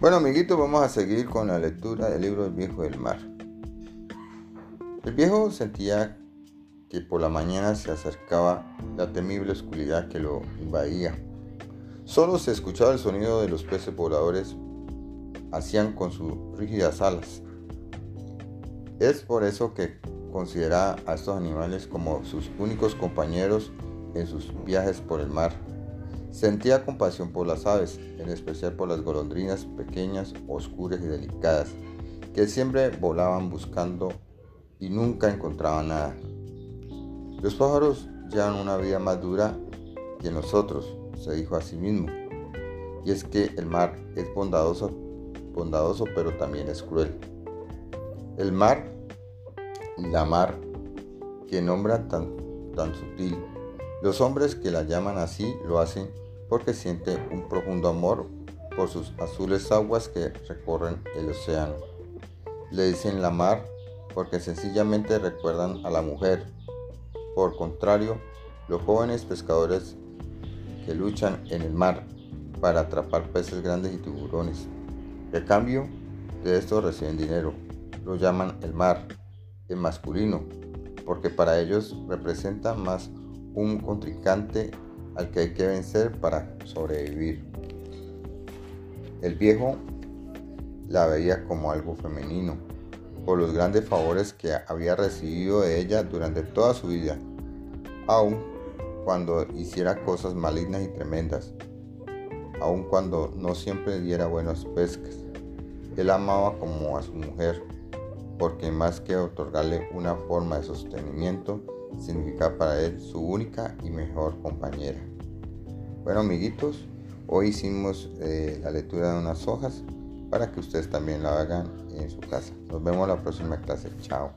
Bueno, amiguitos, vamos a seguir con la lectura del libro El viejo del mar. El viejo sentía que por la mañana se acercaba la temible oscuridad que lo invadía. Solo se escuchaba el sonido de los peces voladores hacían con sus rígidas alas. Es por eso que considera a estos animales como sus únicos compañeros en sus viajes por el mar. Sentía compasión por las aves, en especial por las golondrinas pequeñas, oscuras y delicadas, que siempre volaban buscando y nunca encontraban nada. Los pájaros llevan una vida más dura que nosotros, se dijo a sí mismo. Y es que el mar es bondadoso, bondadoso pero también es cruel. El mar, la mar, que nombra tan, tan sutil, los hombres que la llaman así lo hacen porque siente un profundo amor por sus azules aguas que recorren el océano. Le dicen la mar porque sencillamente recuerdan a la mujer. Por contrario, los jóvenes pescadores que luchan en el mar para atrapar peces grandes y tiburones. De cambio de esto reciben dinero. Lo llaman el mar, el masculino, porque para ellos representa más un contrincante al que hay que vencer para sobrevivir. El viejo la veía como algo femenino, por los grandes favores que había recibido de ella durante toda su vida, aun cuando hiciera cosas malignas y tremendas, aun cuando no siempre diera buenas pescas. Él amaba como a su mujer, porque más que otorgarle una forma de sostenimiento, significa para él su única y mejor compañera. Bueno amiguitos, hoy hicimos eh, la lectura de unas hojas para que ustedes también la hagan en su casa. Nos vemos la próxima clase. Chao.